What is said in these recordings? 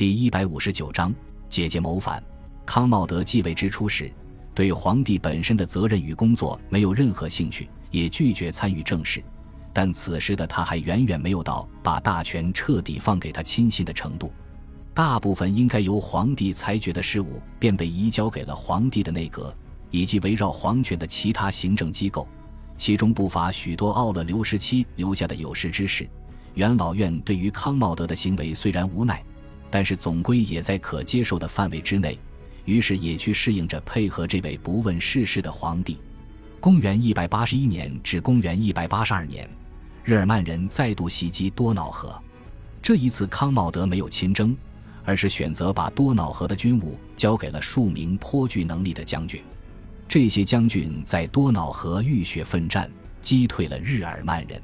第一百五十九章，姐姐谋反。康茂德继位之初时，对皇帝本身的责任与工作没有任何兴趣，也拒绝参与政事。但此时的他还远远没有到把大权彻底放给他亲信的程度。大部分应该由皇帝裁决的事务，便被移交给了皇帝的内阁以及围绕皇权的其他行政机构，其中不乏许多奥勒留时期留下的有识之士。元老院对于康茂德的行为虽然无奈。但是总归也在可接受的范围之内，于是也去适应着配合这位不问世事的皇帝。公元一百八十一年至公元一百八十二年，日耳曼人再度袭击多瑙河。这一次，康茂德没有亲征，而是选择把多瑙河的军务交给了数名颇具能力的将军。这些将军在多瑙河浴血奋战，击退了日耳曼人。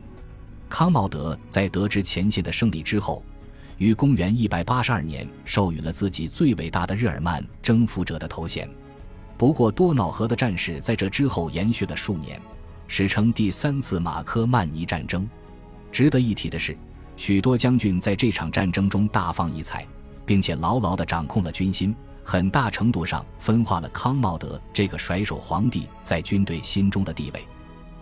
康茂德在得知前线的胜利之后。于公元一百八十二年，授予了自己最伟大的日耳曼征服者的头衔。不过，多瑙河的战事在这之后延续了数年，史称第三次马科曼尼战争。值得一提的是，许多将军在这场战争中大放异彩，并且牢牢地掌控了军心，很大程度上分化了康茂德这个甩手皇帝在军队心中的地位。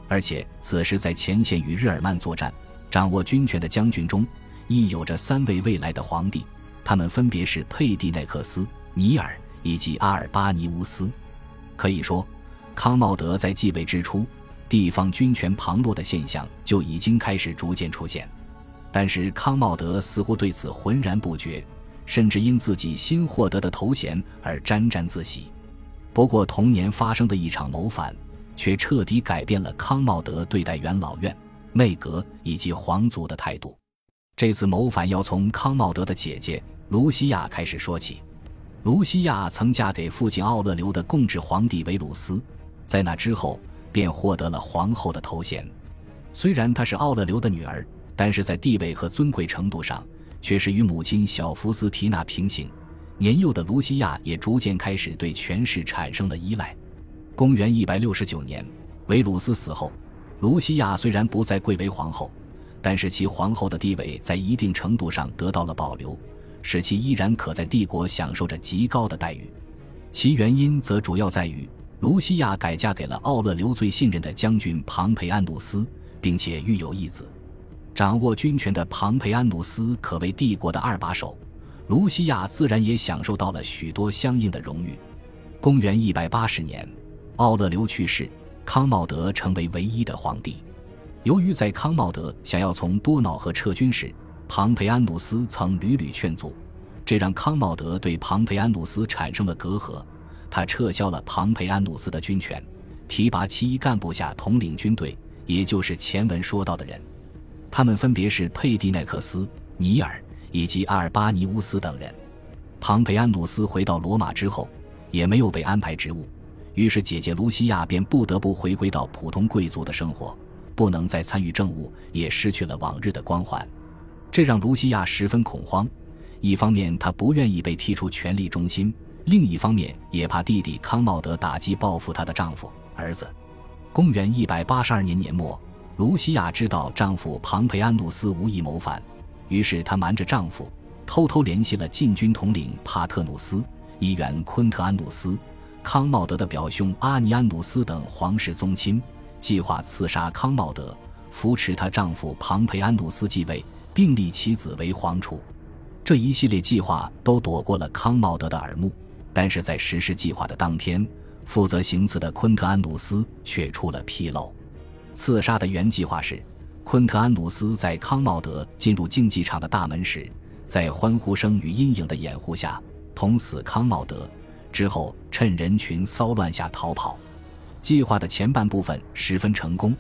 而且，此时在前线与日耳曼作战、掌握军权的将军中，亦有着三位未来的皇帝，他们分别是佩蒂奈克斯、尼尔以及阿尔巴尼乌斯。可以说，康茂德在继位之初，地方军权旁落的现象就已经开始逐渐出现。但是康茂德似乎对此浑然不觉，甚至因自己新获得的头衔而沾沾自喜。不过，同年发生的一场谋反，却彻底改变了康茂德对待元老院、内阁以及皇族的态度。这次谋反要从康茂德的姐姐卢西亚开始说起。卢西亚曾嫁给父亲奥勒留的共治皇帝维鲁斯，在那之后便获得了皇后的头衔。虽然她是奥勒留的女儿，但是在地位和尊贵程度上却是与母亲小福斯提娜平行。年幼的卢西亚也逐渐开始对权势产生了依赖。公元一百六十九年，维鲁斯死后，卢西亚虽然不再贵为皇后。但是其皇后的地位在一定程度上得到了保留，使其依然可在帝国享受着极高的待遇。其原因则主要在于卢西亚改嫁给了奥勒留最信任的将军庞培安努斯，并且育有一子。掌握军权的庞培安努斯可谓帝国的二把手，卢西亚自然也享受到了许多相应的荣誉。公元一百八十年，奥勒留去世，康茂德成为唯一的皇帝。由于在康茂德想要从多瑙河撤军时，庞培安努斯曾屡屡劝阻，这让康茂德对庞培安努斯产生了隔阂。他撤销了庞培安努斯的军权，提拔其一干部下统领军队，也就是前文说到的人。他们分别是佩蒂奈克斯、尼尔以及阿尔巴尼乌斯等人。庞培安努斯回到罗马之后，也没有被安排职务，于是姐姐卢西亚便不得不回归到普通贵族的生活。不能再参与政务，也失去了往日的光环，这让卢西亚十分恐慌。一方面，她不愿意被踢出权力中心；另一方面，也怕弟弟康茂德打击报复她的丈夫儿子。公元一百八十二年年末，卢西亚知道丈夫庞培安努斯无意谋反，于是她瞒着丈夫，偷偷联系了禁军统领帕特努斯、议员昆特安努斯、康茂德的表兄阿尼安努斯等皇室宗亲。计划刺杀康茂德，扶持她丈夫庞培安努斯继位，并立其子为皇储。这一系列计划都躲过了康茂德的耳目，但是在实施计划的当天，负责行刺的昆特安努斯却出了纰漏。刺杀的原计划是，昆特安努斯在康茂德进入竞技场的大门时，在欢呼声与阴影的掩护下捅死康茂德，之后趁人群骚乱下逃跑。计划的前半部分十分成功，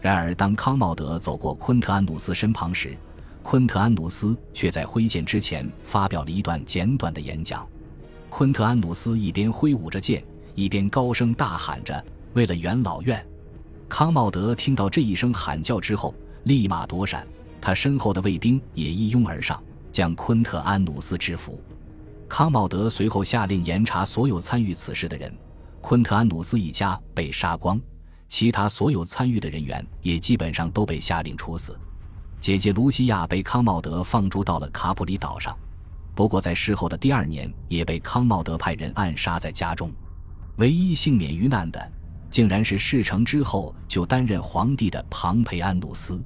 然而当康茂德走过昆特安努斯身旁时，昆特安努斯却在挥剑之前发表了一段简短的演讲。昆特安努斯一边挥舞着剑，一边高声大喊着：“为了元老院！”康茂德听到这一声喊叫之后，立马躲闪，他身后的卫兵也一拥而上，将昆特安努斯制服。康茂德随后下令严查所有参与此事的人。昆特安努斯一家被杀光，其他所有参与的人员也基本上都被下令处死。姐姐卢西亚被康茂德放逐到了卡普里岛上，不过在事后的第二年，也被康茂德派人暗杀在家中。唯一幸免于难的，竟然是事成之后就担任皇帝的庞培安努斯。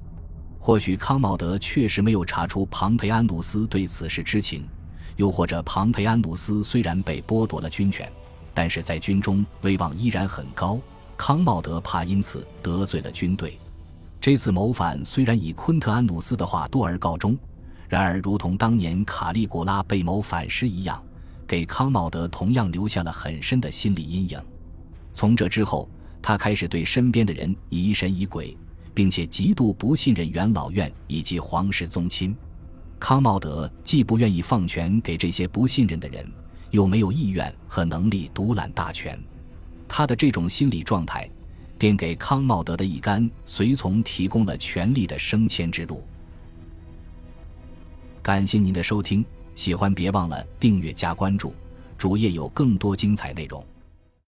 或许康茂德确实没有查出庞培安努斯对此事知情，又或者庞培安努斯虽然被剥夺了军权，但是在军中威望依然很高。康茂德怕因此得罪了军队。这次谋反虽然以昆特安努斯的话多而告终，然而如同当年卡利古拉被谋反时一样，给康茂德同样留下了很深的心理阴影。从这之后，他开始对身边的人疑神疑鬼，并且极度不信任元老院以及皇室宗亲。康茂德既不愿意放权给这些不信任的人，又没有意愿和能力独揽大权。他的这种心理状态。便给康茂德的一干随从提供了权力的升迁之路。感谢您的收听，喜欢别忘了订阅加关注，主页有更多精彩内容。